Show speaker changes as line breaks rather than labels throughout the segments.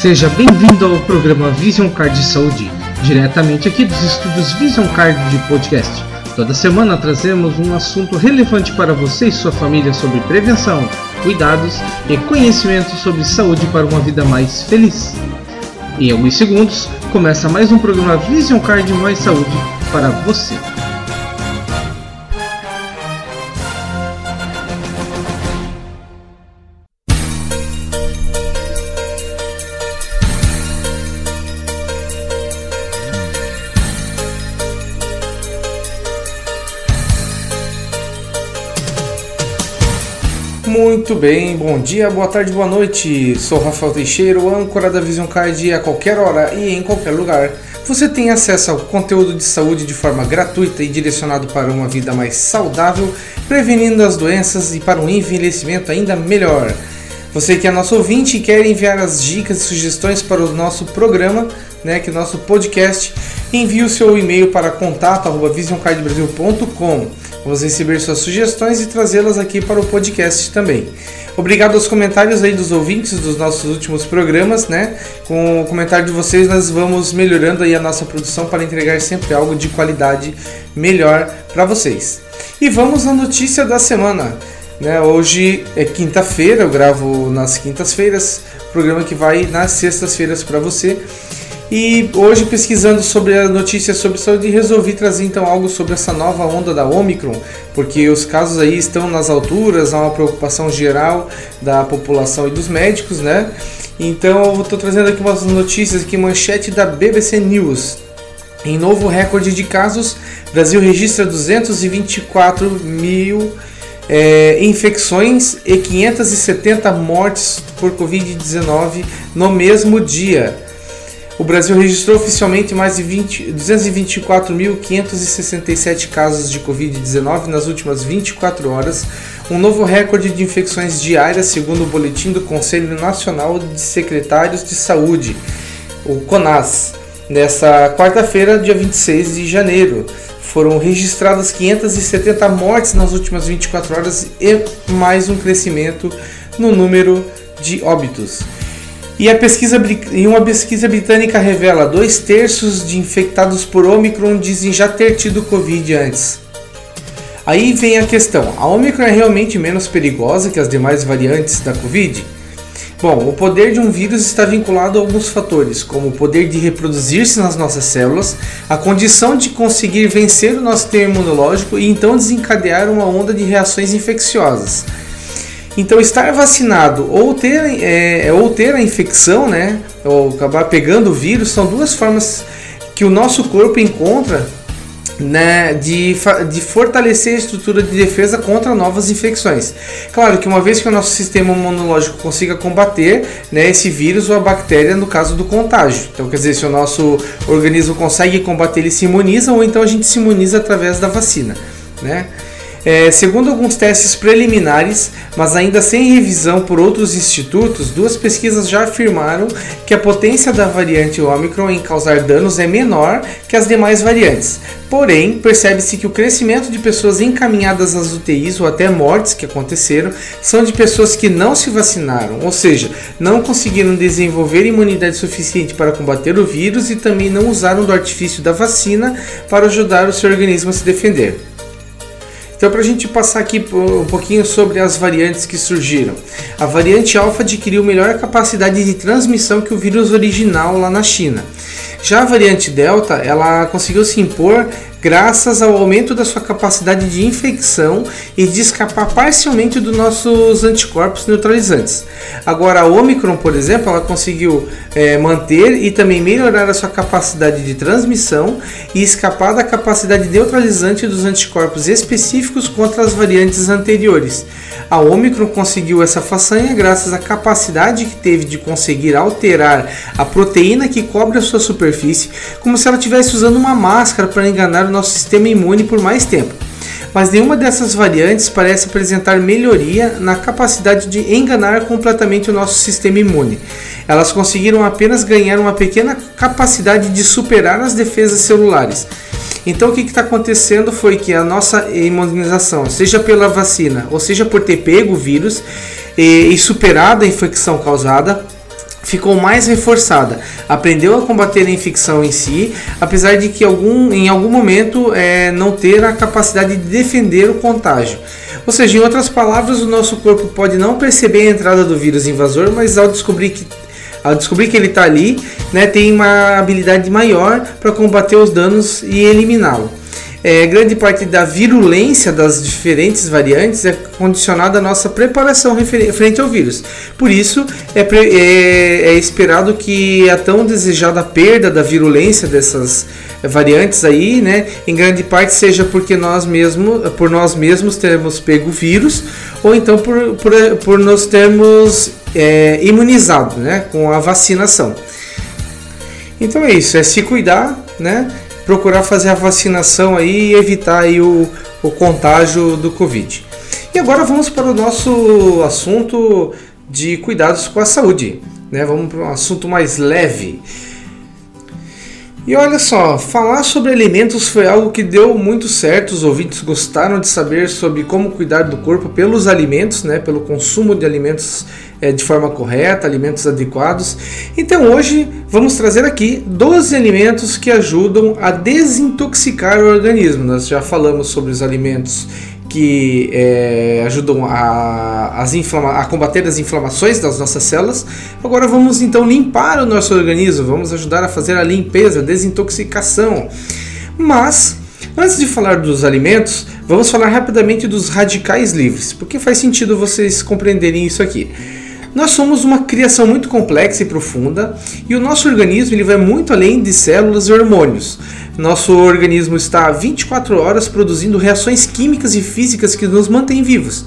Seja bem-vindo ao programa Vision Card de Saúde, diretamente aqui dos estúdios Vision Card de Podcast. Toda semana trazemos um assunto relevante para você e sua família sobre prevenção, cuidados e conhecimento sobre saúde para uma vida mais feliz. Em alguns segundos, começa mais um programa Vision Card Mais Saúde para você. Muito bem, bom dia, boa tarde, boa noite. Sou Rafael Teixeira, âncora da Vision Card a qualquer hora e em qualquer lugar. Você tem acesso ao conteúdo de saúde de forma gratuita e direcionado para uma vida mais saudável, prevenindo as doenças e para um envelhecimento ainda melhor. Você que é nosso ouvinte e quer enviar as dicas e sugestões para o nosso programa, né, que é o nosso podcast, envie o seu e-mail para contato@visioncardbrasil.com. Vamos receber suas sugestões e trazê-las aqui para o podcast também. Obrigado aos comentários aí dos ouvintes dos nossos últimos programas, né? Com o comentário de vocês nós vamos melhorando aí a nossa produção para entregar sempre algo de qualidade melhor para vocês. E vamos à notícia da semana. Né, hoje é quinta-feira, eu gravo nas quintas-feiras, programa que vai nas sextas-feiras para você. E hoje, pesquisando sobre a notícia sobre saúde, resolvi trazer então algo sobre essa nova onda da Omicron, porque os casos aí estão nas alturas, há uma preocupação geral da população e dos médicos, né? Então eu estou trazendo aqui umas notícias aqui, manchete da BBC News. Em novo recorde de casos, Brasil registra 224 mil é, infecções e 570 mortes por Covid-19 no mesmo dia. O Brasil registrou oficialmente mais de 224.567 casos de Covid-19 nas últimas 24 horas, um novo recorde de infecções diárias, segundo o boletim do Conselho Nacional de Secretários de Saúde, o CONAS. Nesta quarta-feira, dia 26 de janeiro, foram registradas 570 mortes nas últimas 24 horas e mais um crescimento no número de óbitos. E, a pesquisa, e uma pesquisa britânica revela dois terços de infectados por Omicron dizem já ter tido Covid antes. Aí vem a questão: a Omicron é realmente menos perigosa que as demais variantes da Covid? Bom, o poder de um vírus está vinculado a alguns fatores, como o poder de reproduzir-se nas nossas células, a condição de conseguir vencer o nosso sistema imunológico e então desencadear uma onda de reações infecciosas. Então, estar vacinado ou ter, é, ou ter a infecção, né, ou acabar pegando o vírus, são duas formas que o nosso corpo encontra né, de, de fortalecer a estrutura de defesa contra novas infecções. Claro que uma vez que o nosso sistema imunológico consiga combater né, esse vírus ou a bactéria no caso do contágio. Então, quer dizer, se o nosso organismo consegue combater, ele se imuniza ou então a gente se imuniza através da vacina. Né? É, segundo alguns testes preliminares, mas ainda sem revisão por outros institutos, duas pesquisas já afirmaram que a potência da variante Omicron em causar danos é menor que as demais variantes. Porém, percebe-se que o crescimento de pessoas encaminhadas às UTIs ou até mortes que aconteceram são de pessoas que não se vacinaram, ou seja, não conseguiram desenvolver imunidade suficiente para combater o vírus e também não usaram do artifício da vacina para ajudar o seu organismo a se defender. Então, para a gente passar aqui um pouquinho sobre as variantes que surgiram. A variante alfa adquiriu melhor capacidade de transmissão que o vírus original lá na China. Já a variante delta, ela conseguiu se impor graças ao aumento da sua capacidade de infecção e de escapar parcialmente dos nossos anticorpos neutralizantes. Agora, a Omicron, por exemplo, ela conseguiu é, manter e também melhorar a sua capacidade de transmissão e escapar da capacidade neutralizante dos anticorpos específicos contra as variantes anteriores. A Omicron conseguiu essa façanha graças à capacidade que teve de conseguir alterar a proteína que cobre a sua superfície, como se ela estivesse usando uma máscara para enganar o nosso sistema imune por mais tempo. Mas nenhuma dessas variantes parece apresentar melhoria na capacidade de enganar completamente o nosso sistema imune. Elas conseguiram apenas ganhar uma pequena capacidade de superar as defesas celulares. Então o que está acontecendo foi que a nossa imunização, seja pela vacina ou seja por ter pego o vírus e, e superado a infecção causada, ficou mais reforçada. Aprendeu a combater a infecção em si, apesar de que algum, em algum momento é, não ter a capacidade de defender o contágio. Ou seja, em outras palavras, o nosso corpo pode não perceber a entrada do vírus invasor, mas ao descobrir que ao descobrir que ele está ali, né, tem uma habilidade maior para combater os danos e eliminá-lo é, grande parte da virulência das diferentes variantes é condicionada à nossa preparação frente ao vírus. Por isso, é, é, é esperado que a tão desejada perda da virulência dessas variantes aí, né, em grande parte seja porque nós mesmos, por nós mesmos termos pego o vírus, ou então por, por, por nos termos é, imunizado, né, com a vacinação. Então é isso, é se cuidar, né? Procurar fazer a vacinação aí e evitar aí o, o contágio do Covid. E agora vamos para o nosso assunto de cuidados com a saúde. Né? Vamos para um assunto mais leve. E olha só, falar sobre alimentos foi algo que deu muito certo. Os ouvintes gostaram de saber sobre como cuidar do corpo pelos alimentos, né? pelo consumo de alimentos é, de forma correta, alimentos adequados. Então hoje vamos trazer aqui 12 alimentos que ajudam a desintoxicar o organismo. Nós já falamos sobre os alimentos que é, ajudam a, as a combater as inflamações das nossas células. Agora vamos então limpar o nosso organismo, vamos ajudar a fazer a limpeza, a desintoxicação. Mas antes de falar dos alimentos, vamos falar rapidamente dos radicais livres, porque faz sentido vocês compreenderem isso aqui. Nós somos uma criação muito complexa e profunda, e o nosso organismo ele vai muito além de células e hormônios. Nosso organismo está 24 horas produzindo reações químicas e físicas que nos mantêm vivos.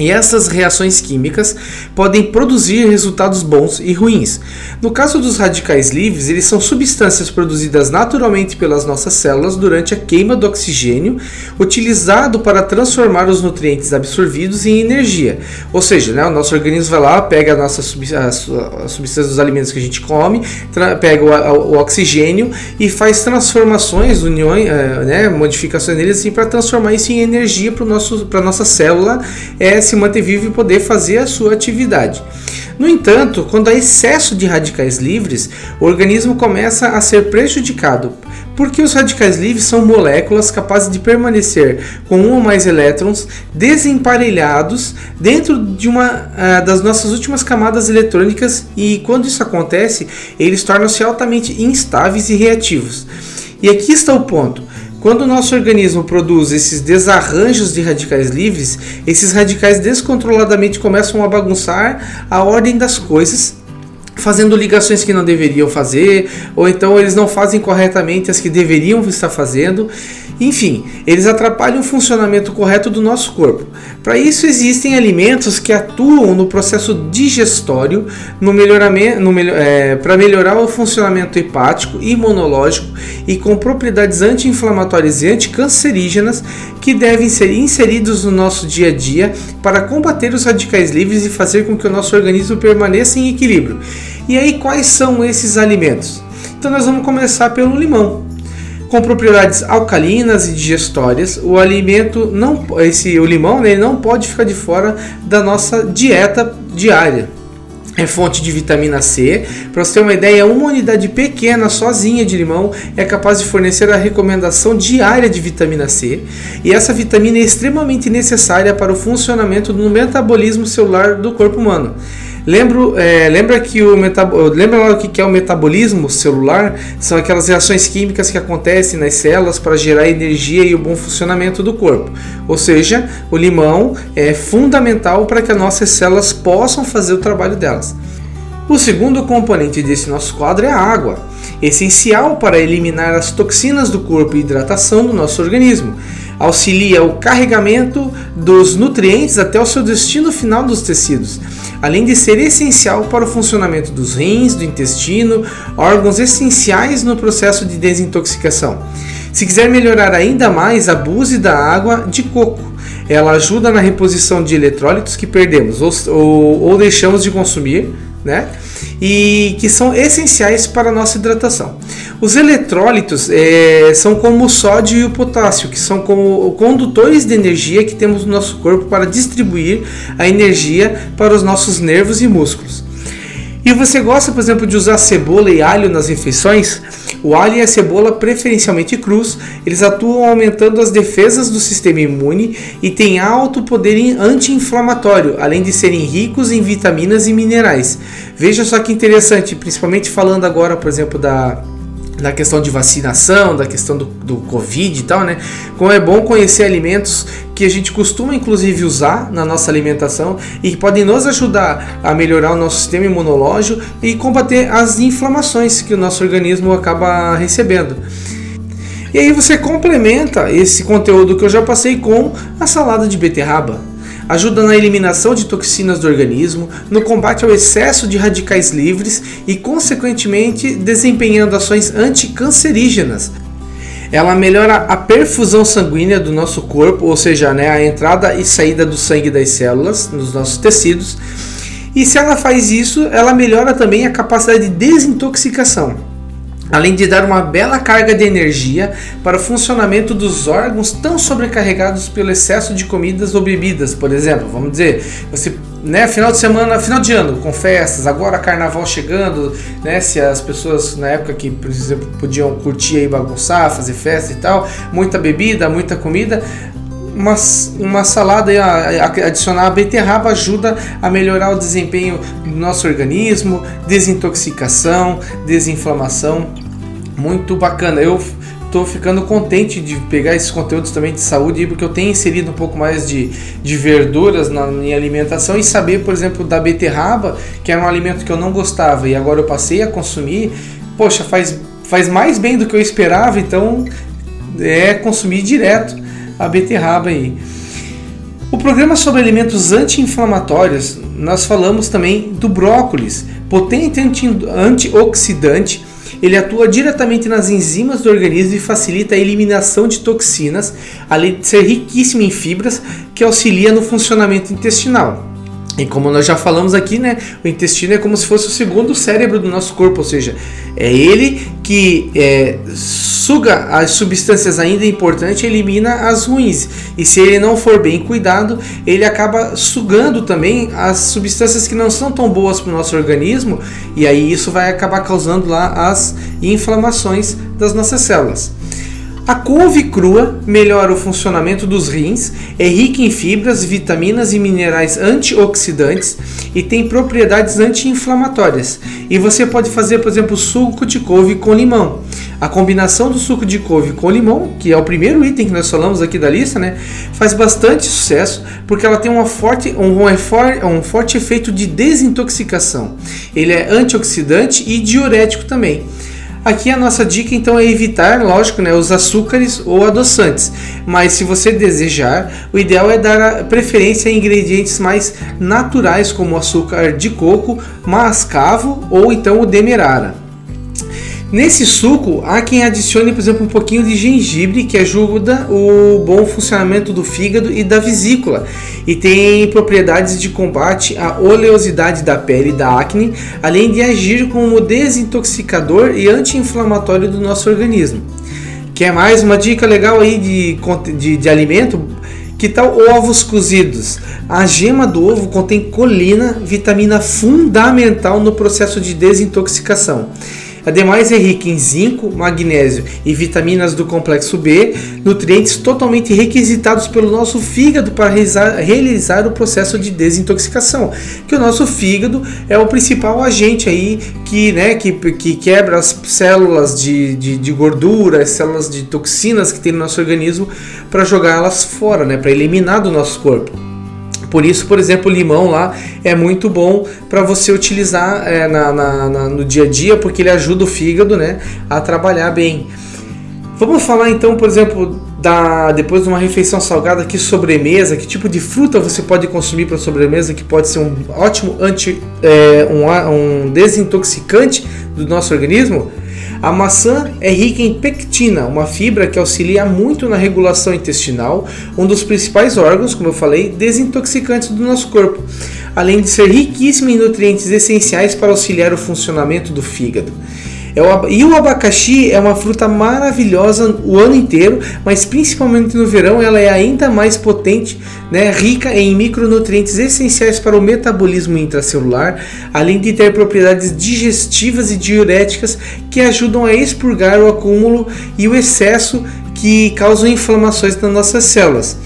E essas reações químicas podem produzir resultados bons e ruins. No caso dos radicais livres, eles são substâncias produzidas naturalmente pelas nossas células durante a queima do oxigênio, utilizado para transformar os nutrientes absorvidos em energia. Ou seja, né, o nosso organismo vai lá, pega a nossa substância dos alimentos que a gente come, pega o, o, oxigênio e faz transformações, uniões, eh, né, modificações neles assim, para transformar isso em energia para a nossa célula. É, se manter vivo e poder fazer a sua atividade. No entanto, quando há excesso de radicais livres, o organismo começa a ser prejudicado, porque os radicais livres são moléculas capazes de permanecer com um ou mais elétrons desemparelhados dentro de uma uh, das nossas últimas camadas eletrônicas e quando isso acontece, eles tornam-se altamente instáveis e reativos. E aqui está o ponto. Quando o nosso organismo produz esses desarranjos de radicais livres, esses radicais descontroladamente começam a bagunçar a ordem das coisas, fazendo ligações que não deveriam fazer, ou então eles não fazem corretamente as que deveriam estar fazendo, enfim, eles atrapalham o funcionamento correto do nosso corpo. Para isso existem alimentos que atuam no processo digestório no é, para melhorar o funcionamento hepático e imunológico e com propriedades anti-inflamatórias e anticancerígenas que devem ser inseridos no nosso dia a dia para combater os radicais livres e fazer com que o nosso organismo permaneça em equilíbrio. E aí, quais são esses alimentos? Então, nós vamos começar pelo limão com propriedades alcalinas e digestórias, o alimento não, esse o limão, né, não pode ficar de fora da nossa dieta diária. É fonte de vitamina C. Para você ter uma ideia, uma unidade pequena sozinha de limão é capaz de fornecer a recomendação diária de vitamina C. E essa vitamina é extremamente necessária para o funcionamento do metabolismo celular do corpo humano. Lembro, é, lembra que o lembra o que é o metabolismo celular? São aquelas reações químicas que acontecem nas células para gerar energia e o bom funcionamento do corpo. Ou seja, o limão é fundamental para que as nossas células possam fazer o trabalho delas. O segundo componente desse nosso quadro é a água, essencial para eliminar as toxinas do corpo e hidratação do nosso organismo auxilia o carregamento dos nutrientes até o seu destino final dos tecidos, além de ser essencial para o funcionamento dos rins, do intestino, órgãos essenciais no processo de desintoxicação. Se quiser melhorar ainda mais, abuse da água de coco. Ela ajuda na reposição de eletrólitos que perdemos ou, ou, ou deixamos de consumir, né? e que são essenciais para a nossa hidratação. Os eletrólitos é, são como o sódio e o potássio, que são como condutores de energia que temos no nosso corpo para distribuir a energia para os nossos nervos e músculos. E você gosta, por exemplo, de usar cebola e alho nas refeições? O alho e a cebola, preferencialmente crus, eles atuam aumentando as defesas do sistema imune e têm alto poder anti-inflamatório, além de serem ricos em vitaminas e minerais. Veja só que interessante, principalmente falando agora, por exemplo, da da questão de vacinação, da questão do, do Covid e tal, né? Como é bom conhecer alimentos que a gente costuma inclusive usar na nossa alimentação e que podem nos ajudar a melhorar o nosso sistema imunológico e combater as inflamações que o nosso organismo acaba recebendo. E aí você complementa esse conteúdo que eu já passei com a salada de beterraba ajuda na eliminação de toxinas do organismo, no combate ao excesso de radicais livres e, consequentemente, desempenhando ações anticancerígenas. Ela melhora a perfusão sanguínea do nosso corpo, ou seja, né, a entrada e saída do sangue das células nos nossos tecidos. E se ela faz isso, ela melhora também a capacidade de desintoxicação além de dar uma bela carga de energia para o funcionamento dos órgãos tão sobrecarregados pelo excesso de comidas ou bebidas, por exemplo. Vamos dizer, você, né, final de semana, final de ano, com festas, agora carnaval chegando, né, se as pessoas na época que, por exemplo, podiam curtir e bagunçar, fazer festa e tal, muita bebida, muita comida, uma, uma salada adicionar a beterraba ajuda a melhorar o desempenho do nosso organismo, desintoxicação, desinflamação. Muito bacana. Eu estou ficando contente de pegar esses conteúdos também de saúde, porque eu tenho inserido um pouco mais de, de verduras na minha alimentação e saber, por exemplo, da beterraba, que era um alimento que eu não gostava e agora eu passei a consumir. Poxa, faz, faz mais bem do que eu esperava, então é consumir direto a beterraba aí. O programa sobre alimentos anti-inflamatórios, nós falamos também do brócolis, potente antioxidante. Ele atua diretamente nas enzimas do organismo e facilita a eliminação de toxinas, além de ser riquíssimo em fibras que auxilia no funcionamento intestinal. E como nós já falamos aqui, né, o intestino é como se fosse o segundo cérebro do nosso corpo, ou seja, é ele que é, suga as substâncias ainda importantes elimina as ruins. E se ele não for bem cuidado, ele acaba sugando também as substâncias que não são tão boas para o nosso organismo, e aí isso vai acabar causando lá as inflamações das nossas células. A couve crua melhora o funcionamento dos rins, é rica em fibras, vitaminas e minerais antioxidantes e tem propriedades anti-inflamatórias. E você pode fazer, por exemplo, suco de couve com limão. A combinação do suco de couve com limão, que é o primeiro item que nós falamos aqui da lista, né, faz bastante sucesso porque ela tem uma forte, um, um forte efeito de desintoxicação. Ele é antioxidante e diurético também. Aqui a nossa dica então é evitar, lógico, né, os açúcares ou adoçantes. Mas se você desejar, o ideal é dar preferência a ingredientes mais naturais como açúcar de coco, mascavo ou então o demerara. Nesse suco, há quem adicione, por exemplo, um pouquinho de gengibre que ajuda o bom funcionamento do fígado e da vesícula e tem propriedades de combate à oleosidade da pele e da acne, além de agir como desintoxicador e anti-inflamatório do nosso organismo. Quer mais uma dica legal aí de, de, de alimento? Que tal ovos cozidos? A gema do ovo contém colina, vitamina fundamental no processo de desintoxicação. Ademais, é rica em zinco, magnésio e vitaminas do complexo B, nutrientes totalmente requisitados pelo nosso fígado para realizar, o processo de desintoxicação. Que o nosso fígado é o principal agente aí que, né, que, que quebra as células de, de, de gordura, as células de toxinas que tem no nosso organismo para jogá-las fora, né, para eliminar do nosso corpo. Por isso, por exemplo, o limão lá é muito bom para você utilizar é, na, na, na, no dia a dia, porque ele ajuda o fígado né, a trabalhar bem. Vamos falar então, por exemplo, da, depois de uma refeição salgada, que sobremesa, que tipo de fruta você pode consumir para sobremesa, que pode ser um ótimo anti, é, um, um desintoxicante do nosso organismo? A maçã é rica em pectina, uma fibra que auxilia muito na regulação intestinal, um dos principais órgãos, como eu falei, desintoxicantes do nosso corpo, além de ser riquíssima em nutrientes essenciais para auxiliar o funcionamento do fígado. É o, e o abacaxi é uma fruta maravilhosa o ano inteiro, mas principalmente no verão ela é ainda mais potente, né, rica em micronutrientes essenciais para o metabolismo intracelular, além de ter propriedades digestivas e diuréticas que ajudam a expurgar o acúmulo e o excesso que causam inflamações nas nossas células.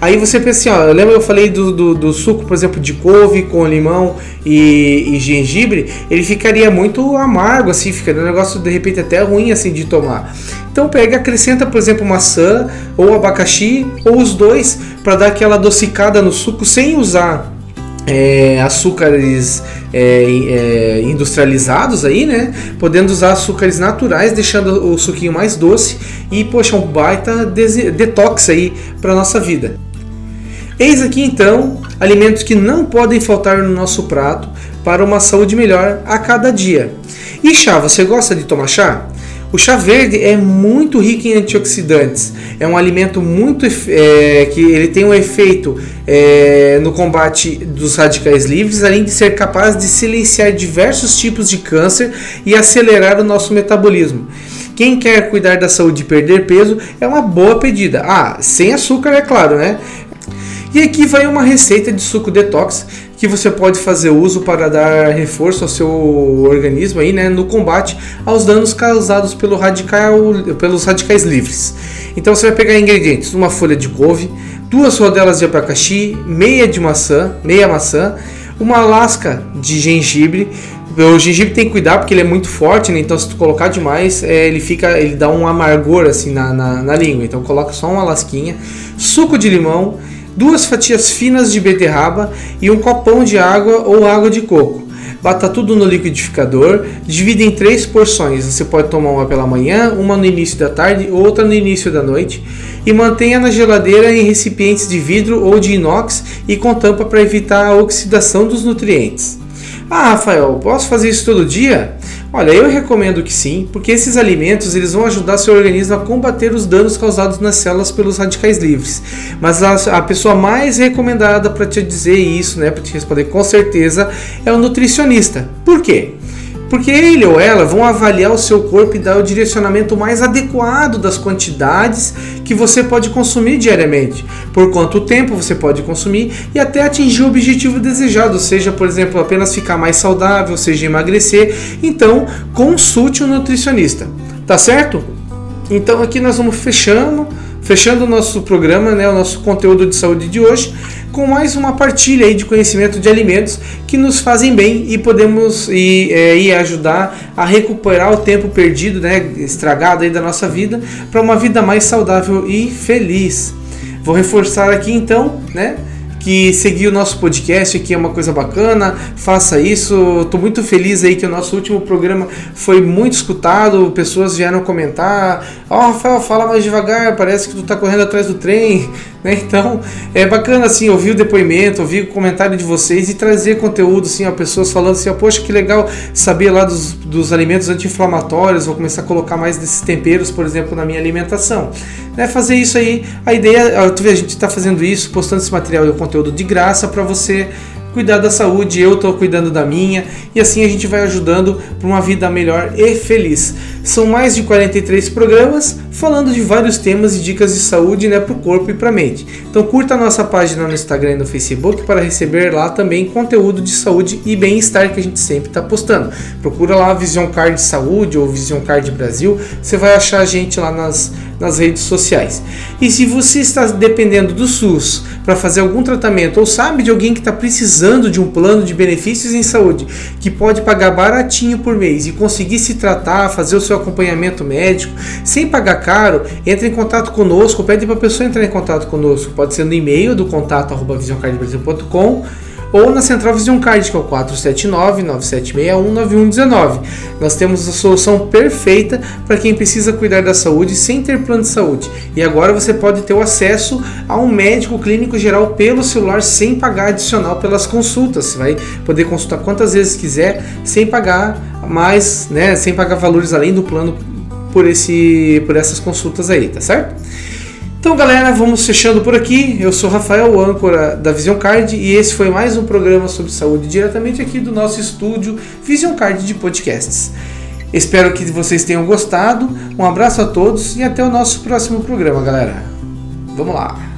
Aí você pensa assim, ó, lembra eu falei do, do, do, suco, por exemplo, de couve com limão e, e, gengibre, ele ficaria muito amargo, assim, ficaria um negócio de repente até ruim assim de tomar. Então pega, acrescenta, por exemplo, maçã ou abacaxi ou os dois para dar aquela adocicada no suco sem usar é, açúcares é, é, industrializados aí, né? Podendo usar açúcares naturais, deixando o suquinho mais doce e, poxa, um baita detox aí para nossa vida. Eis aqui então alimentos que não podem faltar no nosso prato para uma saúde melhor a cada dia. E chá, você gosta de tomar chá? O chá verde é muito rico em antioxidantes. É um alimento muito é, que ele tem um efeito é, no combate dos radicais livres, além de ser capaz de silenciar diversos tipos de câncer e acelerar o nosso metabolismo. Quem quer cuidar da saúde e perder peso é uma boa pedida. Ah, sem açúcar, é claro, né? E aqui vai uma receita de suco detox que você pode fazer uso para dar reforço ao seu organismo aí, né, no combate aos danos causados pelo radical, pelos radicais livres. Então você vai pegar ingredientes: uma folha de couve, duas rodelas de abacaxi, meia de maçã, meia maçã, uma lasca de gengibre. O gengibre tem que cuidar porque ele é muito forte, né? então se tu colocar demais, é, ele fica, ele dá um amargor assim na, na, na língua. Então coloca só uma lasquinha, suco de limão duas fatias finas de beterraba e um copão de água ou água de coco. Bata tudo no liquidificador, divida em três porções. Você pode tomar uma pela manhã, uma no início da tarde, outra no início da noite. E mantenha na geladeira em recipientes de vidro ou de inox e com tampa para evitar a oxidação dos nutrientes. Ah, Rafael, posso fazer isso todo dia? Olha, eu recomendo que sim, porque esses alimentos eles vão ajudar seu organismo a combater os danos causados nas células pelos radicais livres. Mas a, a pessoa mais recomendada para te dizer isso, né, para te responder com certeza, é o nutricionista. Por quê? Porque ele ou ela vão avaliar o seu corpo e dar o direcionamento mais adequado das quantidades que você pode consumir diariamente, por quanto tempo você pode consumir e até atingir o objetivo desejado, seja, por exemplo, apenas ficar mais saudável, seja emagrecer. Então, consulte um nutricionista, tá certo? Então aqui nós vamos fechando, fechando o nosso programa, né, o nosso conteúdo de saúde de hoje com mais uma partilha aí de conhecimento de alimentos que nos fazem bem e podemos e, é, e ajudar a recuperar o tempo perdido, né, estragado aí da nossa vida, para uma vida mais saudável e feliz. Vou reforçar aqui então, né? que seguir o nosso podcast aqui é uma coisa bacana, faça isso. Estou muito feliz aí que o nosso último programa foi muito escutado, pessoas vieram comentar, ó oh, Rafael, fala mais devagar, parece que tu está correndo atrás do trem, né? Então, é bacana assim, ouvir o depoimento, ouvir o comentário de vocês e trazer conteúdo assim, ó, pessoas falando assim, ó, poxa, que legal saber lá dos, dos alimentos anti-inflamatórios, vou começar a colocar mais desses temperos, por exemplo, na minha alimentação né, fazer isso aí. A ideia, tu vê, a gente está fazendo isso, postando esse material e o conteúdo de graça para você cuidar da saúde, eu estou cuidando da minha, e assim a gente vai ajudando para uma vida melhor e feliz. São mais de 43 programas falando de vários temas e dicas de saúde né, para o corpo e para a mente. Então curta a nossa página no Instagram e no Facebook para receber lá também conteúdo de saúde e bem-estar que a gente sempre está postando. Procura lá Vision Card Saúde ou Vision Card Brasil, você vai achar a gente lá nas, nas redes sociais. E se você está dependendo do SUS para fazer algum tratamento ou sabe de alguém que está precisando de um plano de benefícios em saúde que pode pagar baratinho por mês e conseguir se tratar, fazer o seu acompanhamento médico sem pagar caro, entre em contato conosco, pede para a pessoa entrar em contato conosco. Pode ser no e-mail do contato visioncardbrasil.com ou na Central Vision Card, que é o 479-9761-9119. Nós temos a solução perfeita para quem precisa cuidar da saúde sem ter plano de saúde. E agora você pode ter o acesso a um médico clínico geral pelo celular sem pagar adicional pelas consultas. Você vai poder consultar quantas vezes quiser sem pagar mais, né, sem pagar valores além do plano por esse por essas consultas aí, tá certo? Então, galera, vamos fechando por aqui. Eu sou Rafael, âncora da Vision Card, e esse foi mais um programa sobre saúde diretamente aqui do nosso estúdio Vision Card de podcasts. Espero que vocês tenham gostado. Um abraço a todos e até o nosso próximo programa, galera. Vamos lá!